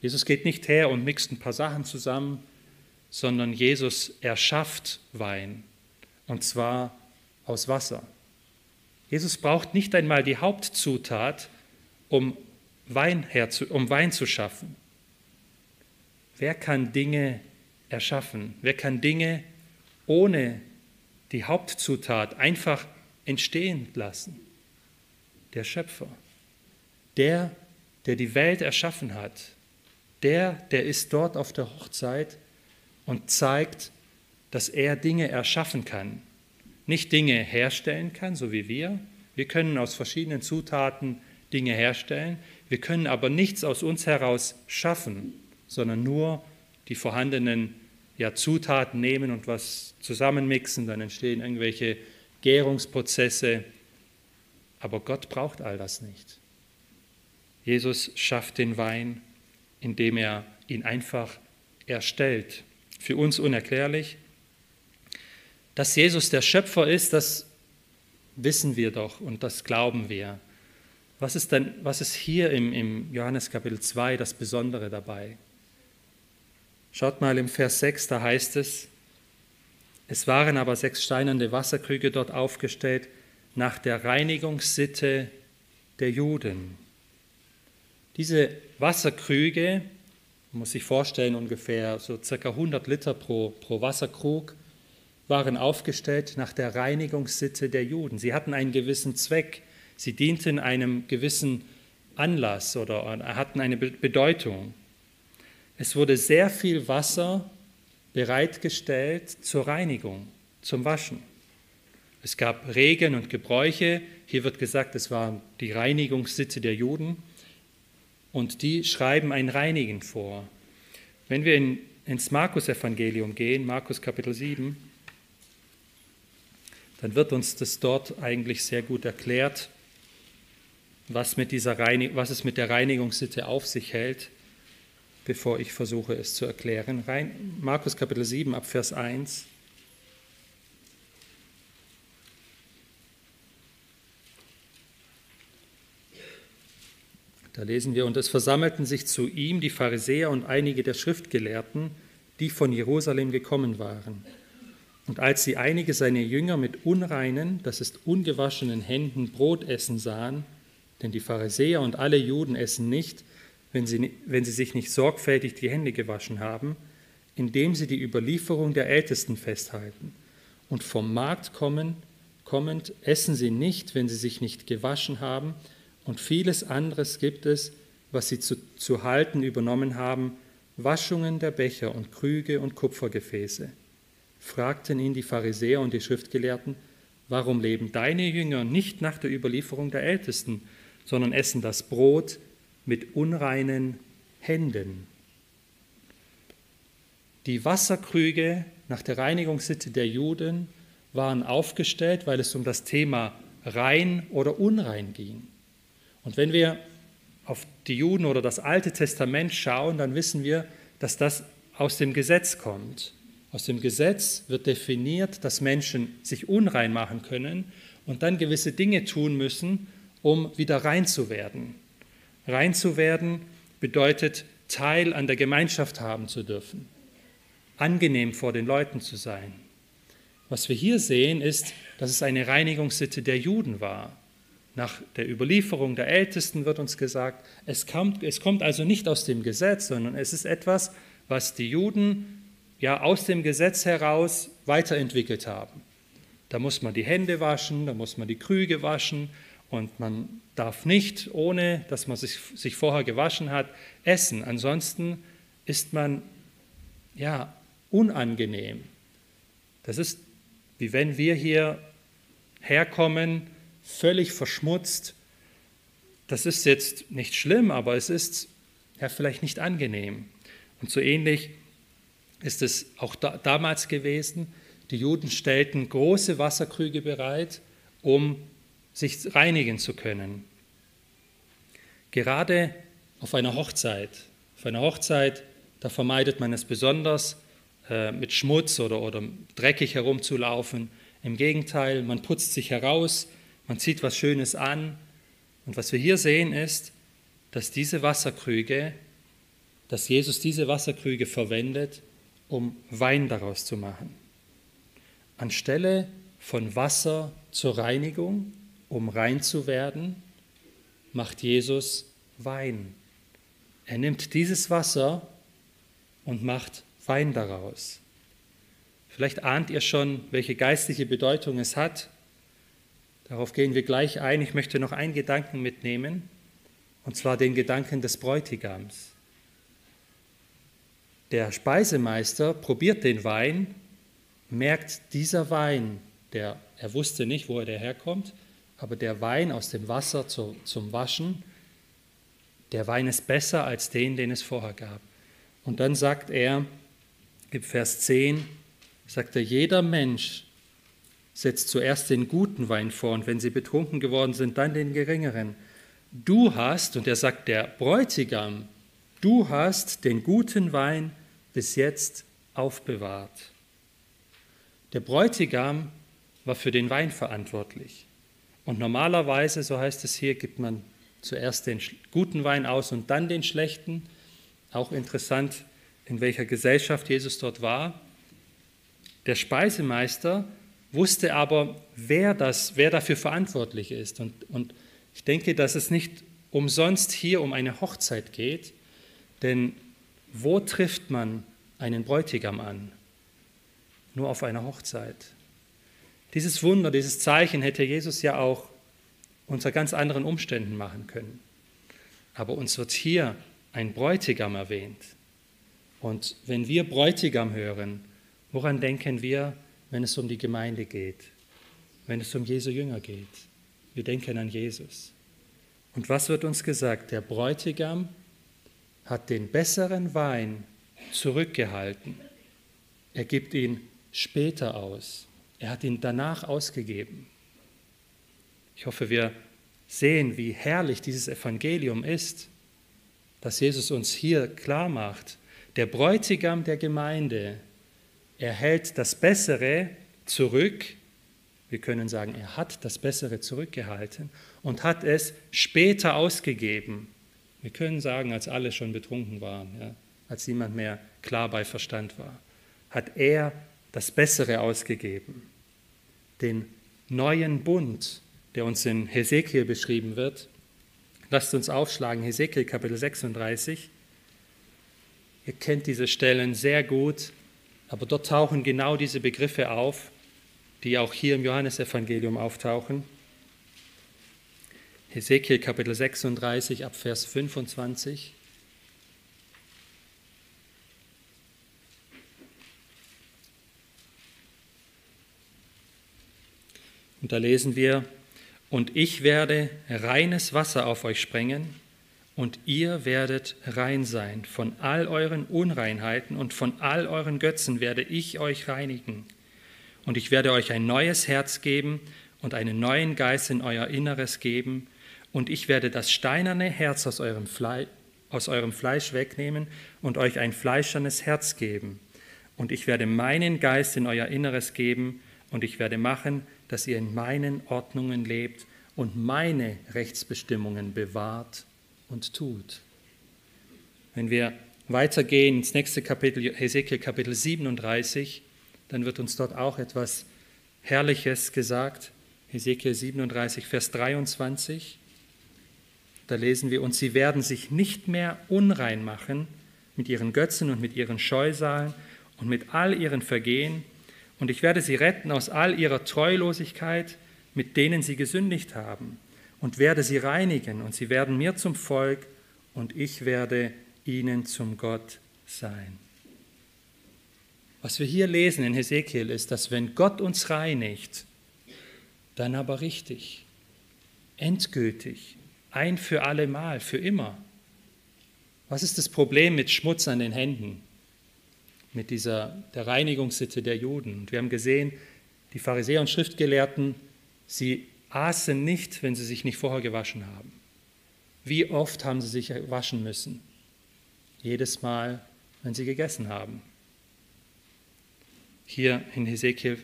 Speaker 1: Jesus geht nicht her und mixt ein paar Sachen zusammen, sondern Jesus erschafft Wein, und zwar aus Wasser. Jesus braucht nicht einmal die Hauptzutat, um Wein, herzu, um Wein zu schaffen. Wer kann Dinge erschaffen? Wer kann Dinge ohne die Hauptzutat einfach entstehen lassen? Der Schöpfer. Der, der die Welt erschaffen hat. Der, der ist dort auf der Hochzeit und zeigt, dass er Dinge erschaffen kann. Nicht Dinge herstellen kann, so wie wir. Wir können aus verschiedenen Zutaten Dinge herstellen. Wir können aber nichts aus uns heraus schaffen, sondern nur die vorhandenen ja, Zutaten nehmen und was zusammenmixen, dann entstehen irgendwelche Gärungsprozesse. Aber Gott braucht all das nicht. Jesus schafft den Wein, indem er ihn einfach erstellt. Für uns unerklärlich. Dass Jesus der Schöpfer ist, das wissen wir doch und das glauben wir. Was ist denn, was ist hier im, im Johannes Kapitel 2 das Besondere dabei? Schaut mal im Vers 6, da heißt es, es waren aber sechs steinerne Wasserkrüge dort aufgestellt nach der Reinigungssitte der Juden. Diese Wasserkrüge, man muss sich vorstellen, ungefähr so circa 100 Liter pro, pro Wasserkrug, waren aufgestellt nach der Reinigungssitte der Juden. Sie hatten einen gewissen Zweck. Sie dienten einem gewissen Anlass oder hatten eine Bedeutung. Es wurde sehr viel Wasser bereitgestellt zur Reinigung, zum Waschen. Es gab Regeln und Gebräuche. Hier wird gesagt, es war die Reinigungssitze der Juden. Und die schreiben ein Reinigen vor. Wenn wir in, ins Markus-Evangelium gehen, Markus Kapitel 7, dann wird uns das dort eigentlich sehr gut erklärt was, mit dieser Reinig was es mit der Reinigungssitte auf sich hält, bevor ich versuche es zu erklären. Rein, Markus Kapitel 7 ab Vers 1. Da lesen wir, und es versammelten sich zu ihm die Pharisäer und einige der Schriftgelehrten, die von Jerusalem gekommen waren. Und als sie einige seiner Jünger mit unreinen, das ist ungewaschenen Händen Brot essen sahen, denn die Pharisäer und alle Juden essen nicht, wenn sie, wenn sie sich nicht sorgfältig die Hände gewaschen haben, indem sie die Überlieferung der Ältesten festhalten. Und vom Markt kommen, kommend essen sie nicht, wenn sie sich nicht gewaschen haben. Und vieles anderes gibt es, was sie zu, zu halten übernommen haben, Waschungen der Becher und Krüge und Kupfergefäße. Fragten ihn die Pharisäer und die Schriftgelehrten, warum leben deine Jünger nicht nach der Überlieferung der Ältesten, sondern essen das Brot mit unreinen Händen. Die Wasserkrüge nach der Reinigungssitte der Juden waren aufgestellt, weil es um das Thema rein oder unrein ging. Und wenn wir auf die Juden oder das Alte Testament schauen, dann wissen wir, dass das aus dem Gesetz kommt. Aus dem Gesetz wird definiert, dass Menschen sich unrein machen können und dann gewisse Dinge tun müssen, um wieder rein zu werden. Rein zu werden bedeutet, Teil an der Gemeinschaft haben zu dürfen, angenehm vor den Leuten zu sein. Was wir hier sehen, ist, dass es eine Reinigungssitte der Juden war. Nach der Überlieferung der Ältesten wird uns gesagt, es kommt, es kommt also nicht aus dem Gesetz, sondern es ist etwas, was die Juden ja aus dem Gesetz heraus weiterentwickelt haben. Da muss man die Hände waschen, da muss man die Krüge waschen und man darf nicht, ohne dass man sich, sich vorher gewaschen hat, essen. Ansonsten ist man ja unangenehm. Das ist wie wenn wir hier herkommen, völlig verschmutzt. Das ist jetzt nicht schlimm, aber es ist ja vielleicht nicht angenehm. Und so ähnlich ist es auch da, damals gewesen. Die Juden stellten große Wasserkrüge bereit, um sich reinigen zu können. Gerade auf einer Hochzeit. Auf einer Hochzeit, da vermeidet man es besonders, äh, mit Schmutz oder, oder dreckig herumzulaufen. Im Gegenteil, man putzt sich heraus, man zieht was Schönes an. Und was wir hier sehen ist, dass diese Wasserkrüge, dass Jesus diese Wasserkrüge verwendet, um Wein daraus zu machen. Anstelle von Wasser zur Reinigung, um rein zu werden, macht Jesus Wein. Er nimmt dieses Wasser und macht Wein daraus. Vielleicht ahnt ihr schon, welche geistliche Bedeutung es hat. Darauf gehen wir gleich ein. Ich möchte noch einen Gedanken mitnehmen, und zwar den Gedanken des Bräutigams. Der Speisemeister probiert den Wein, merkt, dieser Wein, der, er wusste nicht, wo er herkommt, aber der Wein aus dem Wasser zu, zum Waschen, der Wein ist besser als den, den es vorher gab. Und dann sagt er, im Vers 10 sagt er, jeder Mensch setzt zuerst den guten Wein vor und wenn sie betrunken geworden sind, dann den geringeren. Du hast, und er sagt der Bräutigam, du hast den guten Wein bis jetzt aufbewahrt. Der Bräutigam war für den Wein verantwortlich. Und normalerweise, so heißt es hier, gibt man zuerst den guten Wein aus und dann den schlechten. Auch interessant, in welcher Gesellschaft Jesus dort war. Der Speisemeister wusste aber, wer, das, wer dafür verantwortlich ist. Und, und ich denke, dass es nicht umsonst hier um eine Hochzeit geht, denn wo trifft man einen Bräutigam an? Nur auf einer Hochzeit. Dieses Wunder, dieses Zeichen hätte Jesus ja auch unter ganz anderen Umständen machen können. Aber uns wird hier ein Bräutigam erwähnt. Und wenn wir Bräutigam hören, woran denken wir, wenn es um die Gemeinde geht, wenn es um Jesu Jünger geht? Wir denken an Jesus. Und was wird uns gesagt? Der Bräutigam hat den besseren Wein zurückgehalten. Er gibt ihn später aus. Er hat ihn danach ausgegeben. Ich hoffe, wir sehen, wie herrlich dieses Evangelium ist, dass Jesus uns hier klar macht, der Bräutigam der Gemeinde, er hält das Bessere zurück. Wir können sagen, er hat das Bessere zurückgehalten und hat es später ausgegeben. Wir können sagen, als alle schon betrunken waren, ja, als niemand mehr klar bei Verstand war, hat er das Bessere ausgegeben. Den neuen Bund, der uns in Hesekiel beschrieben wird. Lasst uns aufschlagen, Hesekiel Kapitel 36. Ihr kennt diese Stellen sehr gut, aber dort tauchen genau diese Begriffe auf, die auch hier im Johannesevangelium auftauchen. Hesekiel Kapitel 36 ab Vers 25. Und da lesen wir, und ich werde reines Wasser auf euch sprengen, und ihr werdet rein sein. Von all euren Unreinheiten und von all euren Götzen werde ich euch reinigen. Und ich werde euch ein neues Herz geben und einen neuen Geist in euer Inneres geben. Und ich werde das steinerne Herz aus eurem, Fle aus eurem Fleisch wegnehmen und euch ein fleischernes Herz geben. Und ich werde meinen Geist in euer Inneres geben und ich werde machen, dass ihr in meinen Ordnungen lebt und meine Rechtsbestimmungen bewahrt und tut. Wenn wir weitergehen ins nächste Kapitel, Hesekiel Kapitel 37, dann wird uns dort auch etwas Herrliches gesagt. Hesekiel 37, Vers 23. Da lesen wir, und sie werden sich nicht mehr unrein machen mit ihren Götzen und mit ihren Scheusalen und mit all ihren Vergehen, und ich werde sie retten aus all ihrer Treulosigkeit, mit denen sie gesündigt haben, und werde sie reinigen, und sie werden mir zum Volk, und ich werde ihnen zum Gott sein. Was wir hier lesen in Hesekiel ist, dass wenn Gott uns reinigt, dann aber richtig, endgültig, ein für alle Mal, für immer. Was ist das Problem mit Schmutz an den Händen? mit dieser, der Reinigungssitte der Juden. Und wir haben gesehen, die Pharisäer und Schriftgelehrten, sie aßen nicht, wenn sie sich nicht vorher gewaschen haben. Wie oft haben sie sich waschen müssen? Jedes Mal, wenn sie gegessen haben. Hier in Hesekiel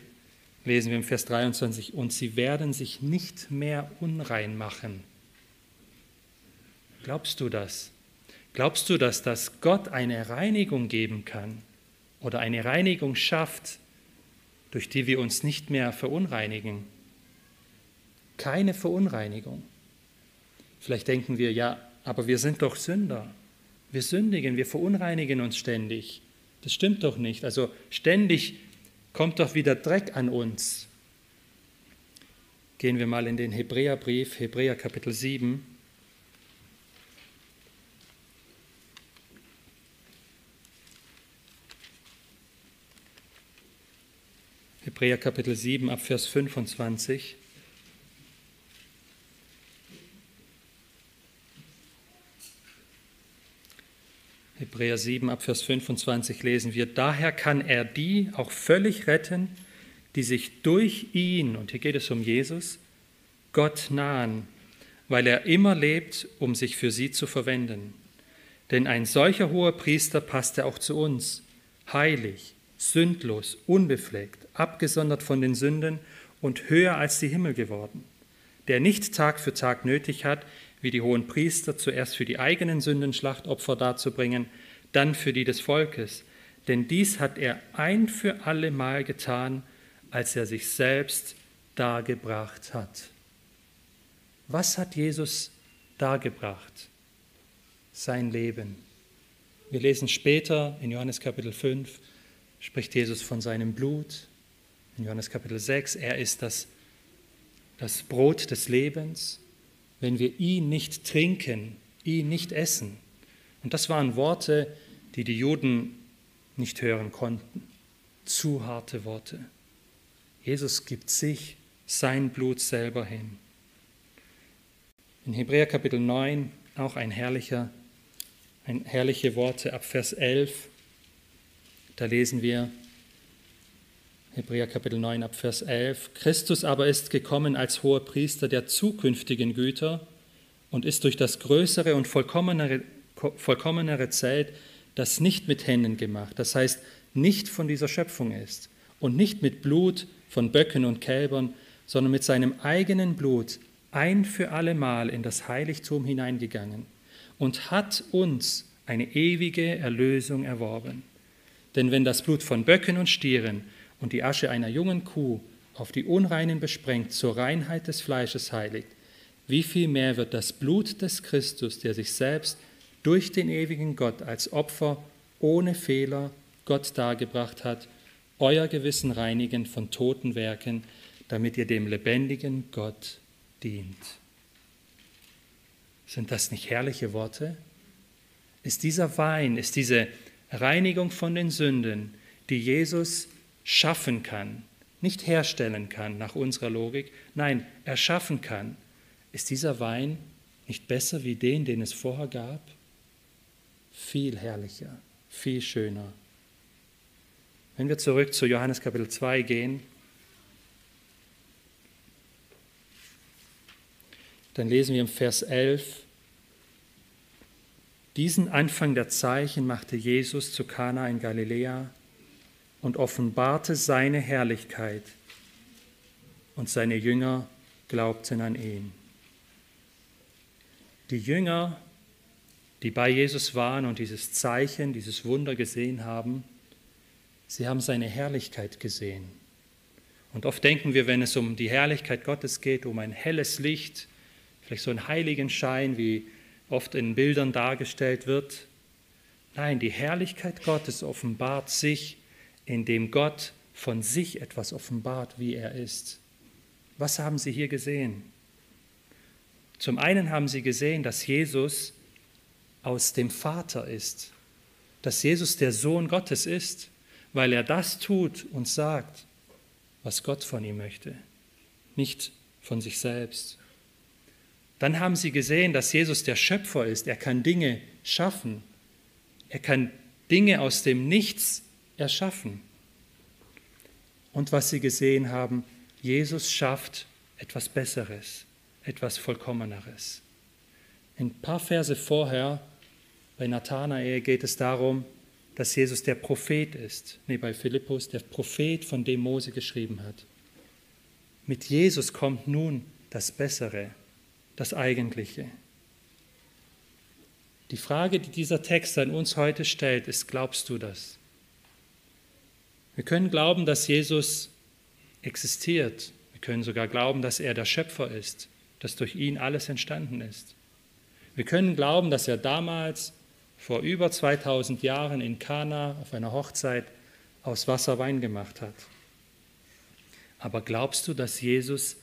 Speaker 1: lesen wir im Vers 23, und sie werden sich nicht mehr unrein machen. Glaubst du das? Glaubst du, dass das Gott eine Reinigung geben kann? oder eine Reinigung schafft, durch die wir uns nicht mehr verunreinigen. Keine Verunreinigung. Vielleicht denken wir, ja, aber wir sind doch Sünder. Wir sündigen, wir verunreinigen uns ständig. Das stimmt doch nicht. Also ständig kommt doch wieder Dreck an uns. Gehen wir mal in den Hebräerbrief, Hebräer Kapitel 7. Hebräer Kapitel 7 ab Vers 25. Hebräer 7 ab Vers 25 lesen wir, daher kann er die auch völlig retten, die sich durch ihn, und hier geht es um Jesus, Gott nahen, weil er immer lebt, um sich für sie zu verwenden. Denn ein solcher hoher Priester passte auch zu uns, heilig, sündlos, unbefleckt, abgesondert von den Sünden und höher als die Himmel geworden, der nicht Tag für Tag nötig hat, wie die hohen Priester, zuerst für die eigenen Sünden Schlachtopfer darzubringen, dann für die des Volkes. Denn dies hat er ein für alle Mal getan, als er sich selbst dargebracht hat. Was hat Jesus dargebracht? Sein Leben. Wir lesen später in Johannes Kapitel 5, spricht Jesus von seinem Blut. In Johannes Kapitel 6, er ist das, das Brot des Lebens. Wenn wir ihn nicht trinken, ihn nicht essen. Und das waren Worte, die die Juden nicht hören konnten. Zu harte Worte. Jesus gibt sich, sein Blut selber hin. In Hebräer Kapitel 9 auch ein herrlicher, ein herrliche Worte ab Vers 11. Da lesen wir Hebräer Kapitel 9 ab Vers 11. Christus aber ist gekommen als hoher Priester der zukünftigen Güter und ist durch das größere und vollkommenere, vollkommenere Zelt, das nicht mit Händen gemacht, das heißt nicht von dieser Schöpfung ist und nicht mit Blut von Böcken und Kälbern, sondern mit seinem eigenen Blut ein für allemal in das Heiligtum hineingegangen und hat uns eine ewige Erlösung erworben. Denn wenn das Blut von Böcken und Stieren und die Asche einer jungen Kuh auf die Unreinen besprengt zur Reinheit des Fleisches heiligt, wie viel mehr wird das Blut des Christus, der sich selbst durch den ewigen Gott als Opfer ohne Fehler Gott dargebracht hat, euer Gewissen reinigen von toten Werken, damit ihr dem lebendigen Gott dient. Sind das nicht herrliche Worte? Ist dieser Wein, ist diese Reinigung von den Sünden, die Jesus schaffen kann, nicht herstellen kann nach unserer Logik, nein, erschaffen kann, ist dieser Wein nicht besser wie den, den es vorher gab? Viel herrlicher, viel schöner. Wenn wir zurück zu Johannes Kapitel 2 gehen, dann lesen wir im Vers 11, diesen Anfang der Zeichen machte Jesus zu Kana in Galiläa und offenbarte seine Herrlichkeit, und seine Jünger glaubten an ihn. Die Jünger, die bei Jesus waren und dieses Zeichen, dieses Wunder gesehen haben, sie haben seine Herrlichkeit gesehen. Und oft denken wir, wenn es um die Herrlichkeit Gottes geht, um ein helles Licht, vielleicht so einen heiligen Schein, wie oft in Bildern dargestellt wird. Nein, die Herrlichkeit Gottes offenbart sich, indem Gott von sich etwas offenbart, wie er ist. Was haben Sie hier gesehen? Zum einen haben Sie gesehen, dass Jesus aus dem Vater ist, dass Jesus der Sohn Gottes ist, weil er das tut und sagt, was Gott von ihm möchte, nicht von sich selbst. Dann haben sie gesehen, dass Jesus der Schöpfer ist. Er kann Dinge schaffen. Er kann Dinge aus dem Nichts erschaffen. Und was sie gesehen haben, Jesus schafft etwas Besseres, etwas Vollkommeneres. Ein paar Verse vorher bei Nathanael geht es darum, dass Jesus der Prophet ist. Nee, bei Philippus der Prophet, von dem Mose geschrieben hat. Mit Jesus kommt nun das Bessere das Eigentliche. Die Frage, die dieser Text an uns heute stellt, ist, glaubst du das? Wir können glauben, dass Jesus existiert. Wir können sogar glauben, dass er der Schöpfer ist, dass durch ihn alles entstanden ist. Wir können glauben, dass er damals vor über 2000 Jahren in Kana auf einer Hochzeit aus Wasser Wein gemacht hat. Aber glaubst du, dass Jesus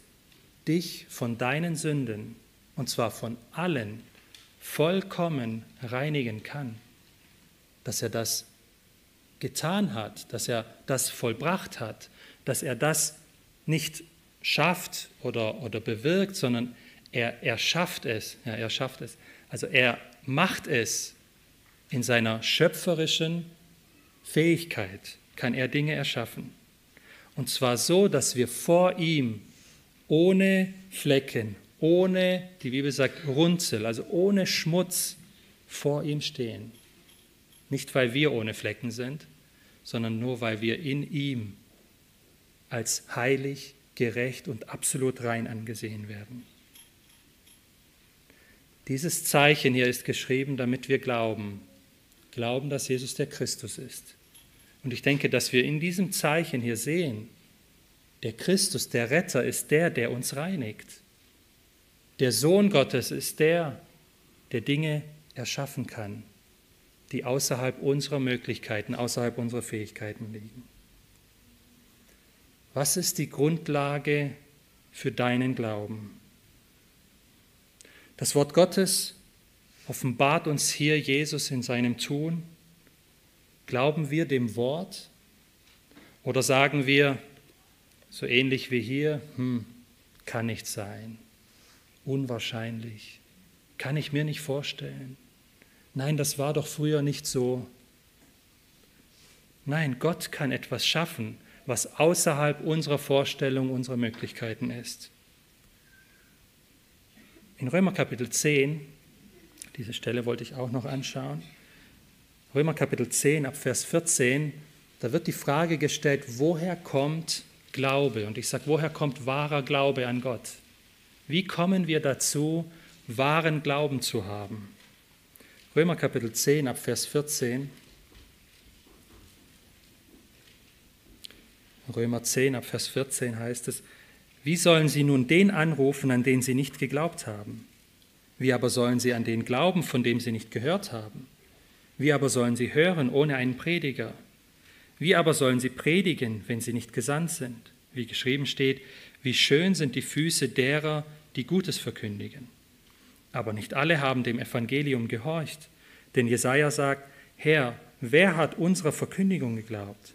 Speaker 1: dich von deinen Sünden und zwar von allen, vollkommen reinigen kann, dass er das getan hat, dass er das vollbracht hat, dass er das nicht schafft oder, oder bewirkt, sondern er, er schafft es, ja, er schafft es. Also er macht es in seiner schöpferischen Fähigkeit, kann er Dinge erschaffen. Und zwar so, dass wir vor ihm ohne Flecken, ohne, die Bibel sagt, Runzel, also ohne Schmutz vor ihm stehen. Nicht, weil wir ohne Flecken sind, sondern nur, weil wir in ihm als heilig, gerecht und absolut rein angesehen werden. Dieses Zeichen hier ist geschrieben, damit wir glauben, glauben, dass Jesus der Christus ist. Und ich denke, dass wir in diesem Zeichen hier sehen, der Christus, der Retter, ist der, der uns reinigt. Der Sohn Gottes ist der, der Dinge erschaffen kann, die außerhalb unserer Möglichkeiten, außerhalb unserer Fähigkeiten liegen. Was ist die Grundlage für deinen Glauben? Das Wort Gottes offenbart uns hier Jesus in seinem Tun. Glauben wir dem Wort oder sagen wir, so ähnlich wie hier, hm, kann nicht sein unwahrscheinlich. Kann ich mir nicht vorstellen. Nein, das war doch früher nicht so. Nein, Gott kann etwas schaffen, was außerhalb unserer Vorstellung, unserer Möglichkeiten ist. In Römer Kapitel 10, diese Stelle wollte ich auch noch anschauen, Römer Kapitel 10 ab Vers 14, da wird die Frage gestellt, woher kommt Glaube? Und ich sage, woher kommt wahrer Glaube an Gott? Wie kommen wir dazu, wahren Glauben zu haben? Römer Kapitel 10 ab Vers 14. Römer 10 ab Vers 14 heißt es, wie sollen sie nun den anrufen, an den sie nicht geglaubt haben? Wie aber sollen sie an den glauben, von dem sie nicht gehört haben? Wie aber sollen sie hören ohne einen Prediger? Wie aber sollen sie predigen, wenn sie nicht gesandt sind? Wie geschrieben steht, wie schön sind die Füße derer, die Gutes verkündigen. Aber nicht alle haben dem Evangelium gehorcht, denn Jesaja sagt: Herr, wer hat unserer Verkündigung geglaubt?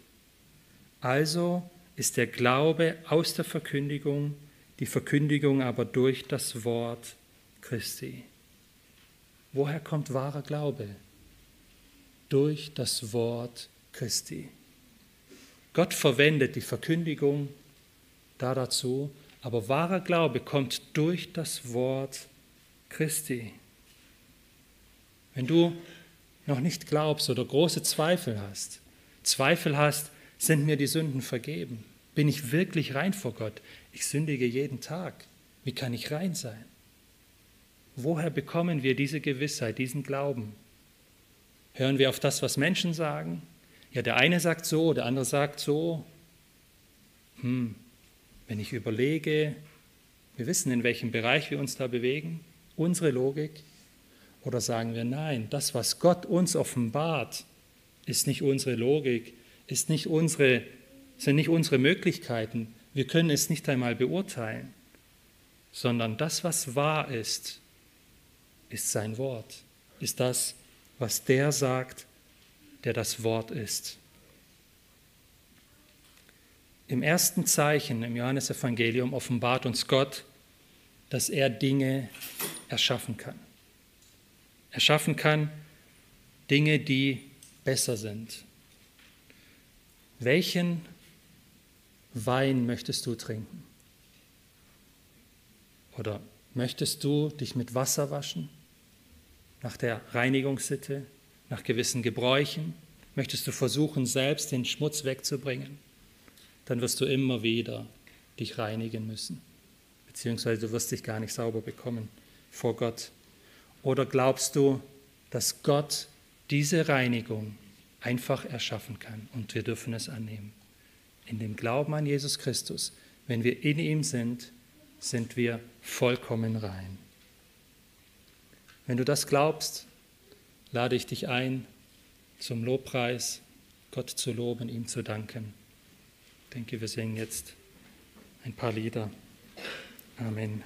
Speaker 1: Also ist der Glaube aus der Verkündigung, die Verkündigung aber durch das Wort Christi. Woher kommt wahrer Glaube? Durch das Wort Christi. Gott verwendet die Verkündigung da dazu, aber wahrer Glaube kommt durch das Wort Christi. Wenn du noch nicht glaubst oder große Zweifel hast, Zweifel hast, sind mir die Sünden vergeben? Bin ich wirklich rein vor Gott? Ich sündige jeden Tag. Wie kann ich rein sein? Woher bekommen wir diese Gewissheit, diesen Glauben? Hören wir auf das, was Menschen sagen? Ja, der eine sagt so, der andere sagt so. Hm, Wenn ich überlege, wir wissen, in welchem Bereich wir uns da bewegen, unsere Logik, oder sagen wir, nein, das, was Gott uns offenbart, ist nicht unsere Logik, ist nicht unsere, sind nicht unsere Möglichkeiten. Wir können es nicht einmal beurteilen, sondern das, was wahr ist, ist sein Wort, ist das, was der sagt, der das Wort ist. Im ersten Zeichen im Johannesevangelium offenbart uns Gott, dass er Dinge erschaffen kann. Erschaffen kann Dinge, die besser sind. Welchen Wein möchtest du trinken? Oder möchtest du dich mit Wasser waschen? Nach der Reinigungssitte, nach gewissen Gebräuchen? Möchtest du versuchen, selbst den Schmutz wegzubringen? Dann wirst du immer wieder dich reinigen müssen. Beziehungsweise du wirst dich gar nicht sauber bekommen vor Gott. Oder glaubst du, dass Gott diese Reinigung einfach erschaffen kann und wir dürfen es annehmen? In dem Glauben an Jesus Christus, wenn wir in ihm sind, sind wir vollkommen rein. Wenn du das glaubst, lade ich dich ein, zum Lobpreis Gott zu loben, ihm zu danken. Ich denke, wir singen jetzt ein paar Lieder. Amen.